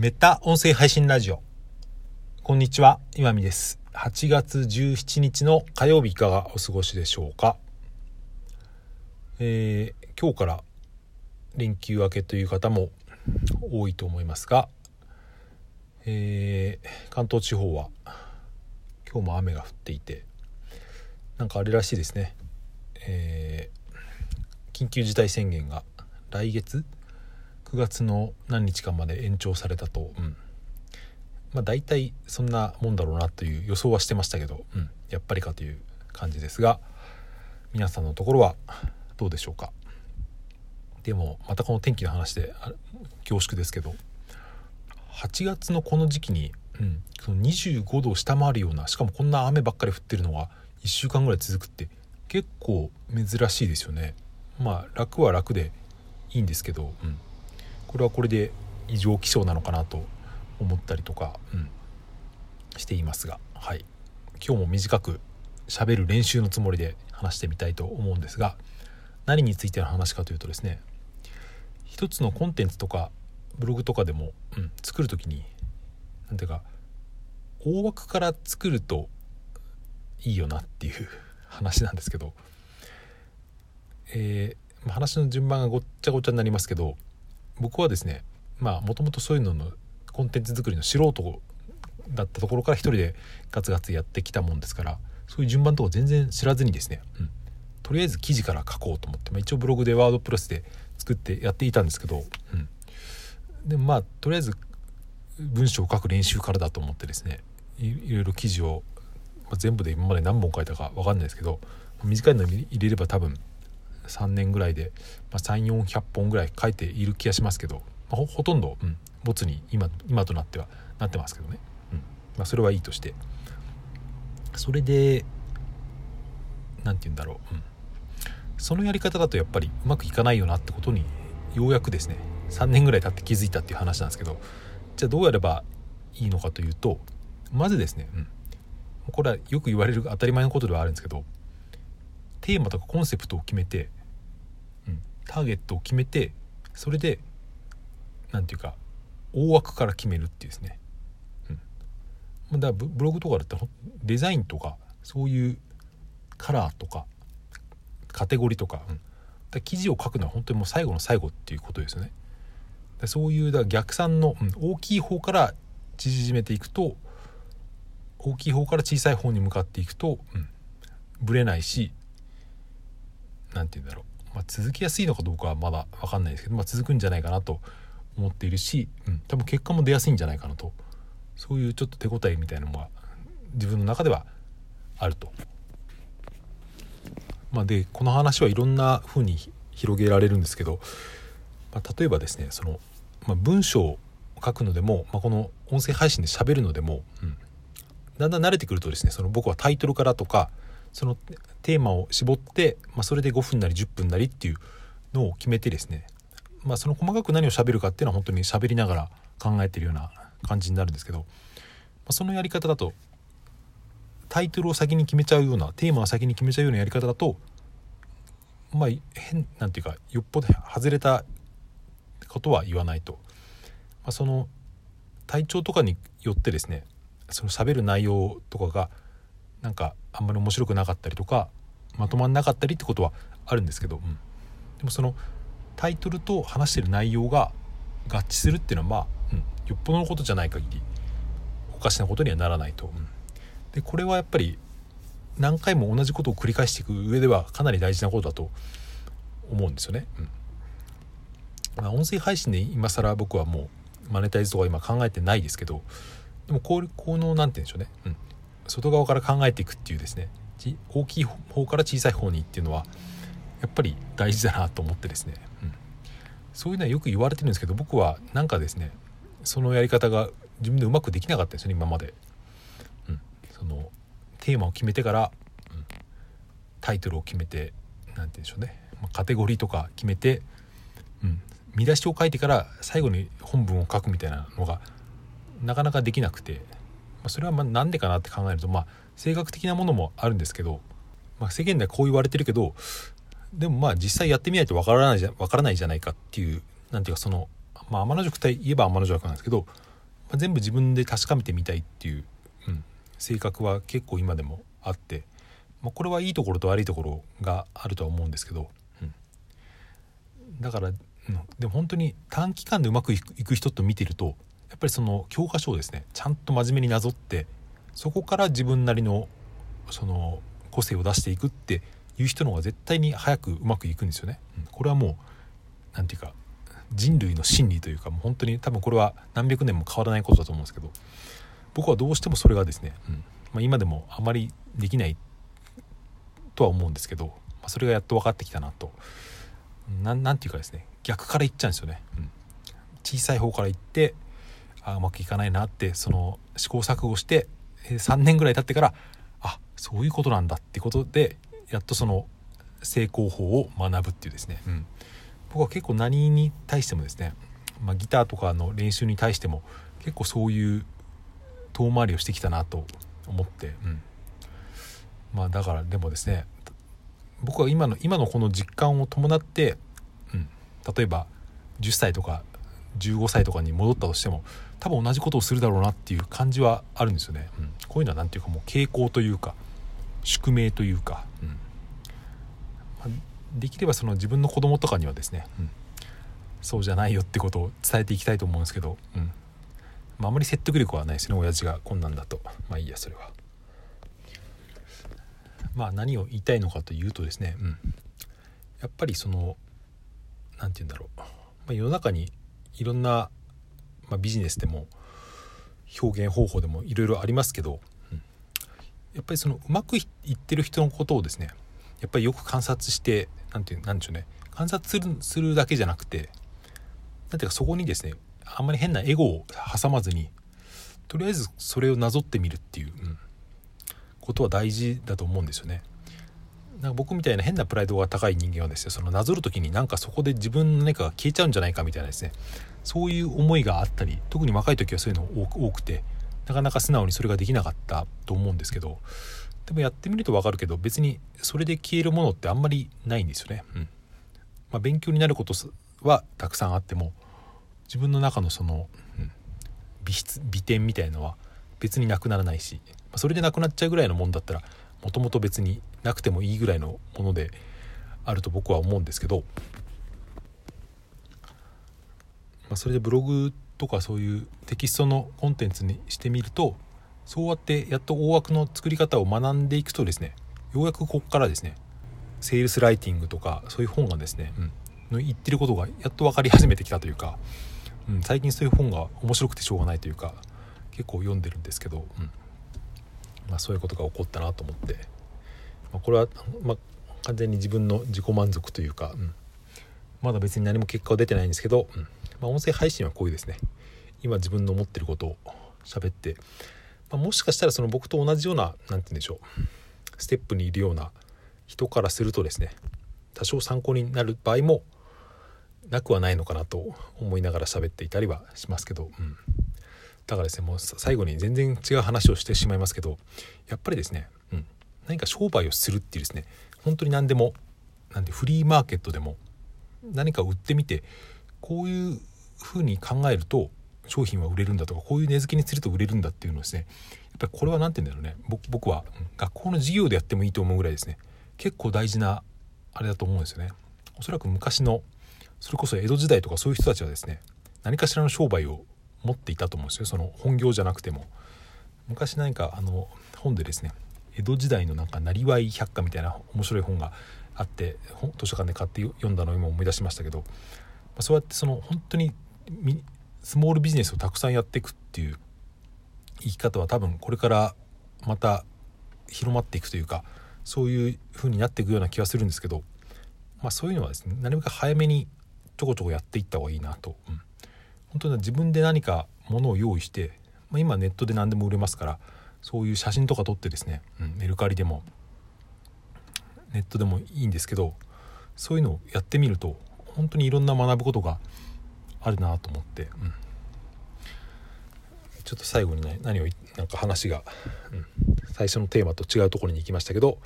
メタ音声配信ラジオ。こんにちは、岩見です。8月17日の火曜日いかがお過ごしでしょうか？えー、今日から連休明けという方も多いと思いますが、えー、関東地方は今日も雨が降っていて、なんかあれらしいですね。えー、緊急事態宣言が来月9月の何日間まで延長されたと、うん、まあ大体そんなもんだろうなという予想はしてましたけど、うん、やっぱりかという感じですが皆さんのところはどうでしょうか。でもまたこの天気の話で恐縮ですけど。8月のこの時期に、うん、その25度を下回るようなしかもこんな雨ばっかり降ってるのが1週間ぐらい続くって結構珍しいですよね。まあ楽は楽でいいんですけど、うん、これはこれで異常気象なのかなと思ったりとか、うん、していますが、はい、今日も短く喋る練習のつもりで話してみたいと思うんですが何についての話かというとですね一つのコンテンツとかブログとかでも、うん、作る時に何ていうか大枠から作るといいよなっていう 話なんですけど、えー、話の順番がごっちゃごちゃになりますけど僕はですねまあもともとそういうののコンテンツ作りの素人だったところから一人でガツガツやってきたもんですからそういう順番とか全然知らずにですね、うん、とりあえず記事から書こうと思って、まあ、一応ブログでワードプレスで作ってやっていたんですけど、うん、でまあとりあえず文章を書く練習からだと思ってですねいろいろ記事を、まあ、全部で今まで何本書いたか分かんないですけど短いのに入れれば多分3年ぐらいで、まあ、3400本ぐらい書いている気がしますけど、まあ、ほとんど、うん、ボツに今今となってはなってますけどね、うん。まあ、それはいいとして。それで何て言うんだろう、うん、そのやり方だとやっぱりうまくいかないよなってことにようやくですね3年ぐらい経って気づいたっていう話なんですけどじゃあどうやればいいのかというとまずですね、うん、これはよく言われる当たり前のことではあるんですけどテーマとかコンセプトを決めて、ターゲットを決めてそれで何て言うか大枠から決めるっていうですね、うん、だからブログとかだったらデザインとかそういうカラーとかカテゴリーとか,、うん、だ記事を書くのは本当にもう最後の最後っていうことですよね。そういうだ逆算の、うん、大きい方から縮めていくと大きい方から小さい方に向かっていくと、うん、ぶれないし何て言うんだろう、まあ、続きやすいのかどうかはまだ分かんないですけど、まあ、続くんじゃないかなと思っているし、うん、多分結果も出やすいんじゃないかなとそういうちょっと手応えみたいなのが自分の中ではあると。まあ、でこの話はいろんな風に広げられるんですけど、まあ、例えばですねその、まあ、文章を書くのでも、まあ、この音声配信で喋るのでも、うん、だんだん慣れてくるとですねその僕はタイトルからとかそのテーマを絞って、まあ、それで5分なり10分なりっていうのを決めてですね、まあ、その細かく何を喋るかっていうのは本当に喋りながら考えてるような感じになるんですけど、まあ、そのやり方だとタイトルを先に決めちゃうようなテーマを先に決めちゃうようなやり方だとまあ変なんていうかよっぽど外れたことは言わないと、まあ、その体調とかによってですねその喋る内容とかがなんかあんまり面白くなかったりとかまとまんなかったりってことはあるんですけど、うん、でもそのタイトルと話してる内容が合致するっていうのはまあ、うん、よっぽどのことじゃない限りおかしなことにはならないと。うん、でこれはやっぱり何回も同じことを繰り返していく上ではかなり大事なことだと思うんですよね。うん。まあ、音声配信で今更僕はもうマネタイズとか今考えてないですけどでもこうこの何て言うんでしょうね、うん、外側から考えていくっていうですね大きい方から小さい方にっていうのはやっぱり大事だなと思ってですね、うん、そういうのはよく言われてるんですけど僕はなんかですねそのやり方が自分でうまくできなかったんですよね今まで、うん、そのテーマを決めてから、うん、タイトルを決めて何て言うんでしょうね、まカテゴリーとか決めて、うん、見出しを書いてから最後に本文を書くみたいなのがなかなかできなくて、それはまなんでかなって考えると、まあ、性格的なものもあるんですけど、まあ、世間ではこう言われてるけどでもまあ実際やってみないとわからないじゃわからないじゃないかっていうなんていうかその、まあ、天の塾といえば天の塾なんですけどあ、全部自分で確かめてみたいっていう、うん、性格は結構今でもあって、まあ、これはいいところと悪いところがあるとは思うんですけど、うん、だから、うん、でも本当に短期間でうまくいく人と見てるとやっぱりその教科書をですねちゃんと真面目になぞってそこから自分なりのその個性を出していくっていう人の方が絶対に早くうまくいくんですよね。うん、これはもう何て言うか人類の真理というかもう本当に多分これは何百年も変わらないことだと思うんですけど僕はどうしてもそれがですね、うん。まあ、今でもあまりできないとは思うんですけど、まあ、それがやっと分かってきたなと。何て言うかですね逆からいっちゃうんですよね。うん、小さい方からいってあうまくいかないなってその試行錯誤して3年ぐらい経ってからあそういうことなんだってことでやっとその成功法を学ぶっていうですね、うん、僕は結構何に対してもですね、まあ、ギターとかの練習に対しても結構そういう遠回りをしてきたなと思って、うん、まあだからでもですね僕は今の今のこの実感を伴って、うん、例えば10歳とか15歳とかに戻ったとしても多分同じことをするだろうなっていう感じはあるんですよね、うん、こういうのは何ていうかもう傾向というか宿命というか、うん。ま、できればその自分の子供とかにはですね、うん、そうじゃないよってことを伝えていきたいと思うんですけど、うん。まあ、あまり説得力はないですね。親父がこんなんだと。まあいいやそれは。まあ何を言いたいのかというとですね、うん、やっぱりその何て言うんだろう、まあ、世の中にいろんな、まあ、ビジネスでも表現方法でもいろいろありますけど、うん、やっぱりそのうまくいってる人のことをですねやっぱりよく観察して何て言うんでしょうね。観察するするだけじゃなくて何ていうかそこにですねあんまり変なエゴを挟まずにとりあえずそれをなぞってみるっていう、うん、ことは大事だと思うんですよね。なんか僕みたいな変なプライドが高い人間はですねそのなぞる時になんかそこで自分の何かが消えちゃうんじゃないかみたいなですねそういう思いがあったり特に若い時はそういうの多くてなかなか素直にそれができなかったと思うんですけどでもやってみると分かるけど別にそれで消えるものってあんまりないんですよね。うんまあ、勉強になることはたくさんあっても自分の中のその、うん、美質美点みたいのは別になくならないし、まあ、それでなくなっちゃうぐらいのもんだったらもともと別になくてもいいぐらいのものであると僕は思うんですけど、まあ、それでブログとかそういうテキストのコンテンツにしてみるとそうやってやっと大枠の作り方を学んでいくとですねようやくここからですねセールスライティングとかそういう本がですね、うん、の言ってることがやっと分かり始めてきたというか、うん、最近そういう本が面白くてしょうがないというか結構読んでるんですけど、うんまあ、そういうことが起こったなと思って、まあ、これは、まあ、完全に自分の自己満足というか、うん、まだ別に何も結果は出てないんですけど、うんまあ、音声配信はこういうですね。今自分の思ってることを喋って、まあ、もしかしたらその僕と同じような何て言うんでしょう。ステップにいるような人からするとですね。多少参考になる場合もなくはないのかなと思いながら喋っていたりはしますけど、うん、だからですねもう最後に全然違う話をしてしまいますけどやっぱりですね、うん、何か商売をするっていうですね本当に何でもなんでフリーマーケットでも何か売ってみてこういうふうに考えると商品は売れるんだとかこういう値付けにすると売れるんだっていうのですね。やっぱりこれは何て言うんだろうね。僕は学校の授業でやってもいいと思うぐらいですね。結構大事なあれだと思うんですよね。おそらく昔のそれこそ江戸時代とかそういう人たちはですね何かしらの商売を持っていたと思うんですよ。その本業じゃなくても。昔何かあの本でですね江戸時代のなんかなりわい百科みたいな面白い本があって図書館で買って読んだのを今思い出しましたけど、まあ、そうやってその本当にスモールビジネスをたくさんやっていくっていう生き方は多分これからまた広まっていくというかそういう風になっていくような気がするんですけど、まあ、そういうのはですねなるべく早めにちょこちょこやっていった方がいいなと、うん、本当に自分で何かものを用意して、まあ、今ネットで何でも売れますからそういう写真とか撮ってですね、うん、メルカリでもネットでもいいんですけどそういうのをやってみると本当にいろんな学ぶことがあるなと思って、うん、ちょっと最後にね何をなんか話が、うん、最初のテーマと違うところに行きましたけど、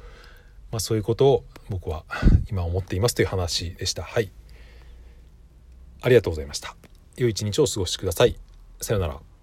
まあ、そういうことを僕は今思っていますという話でした。はいありがとうございました。良い一日をお過ごしください。さようなら。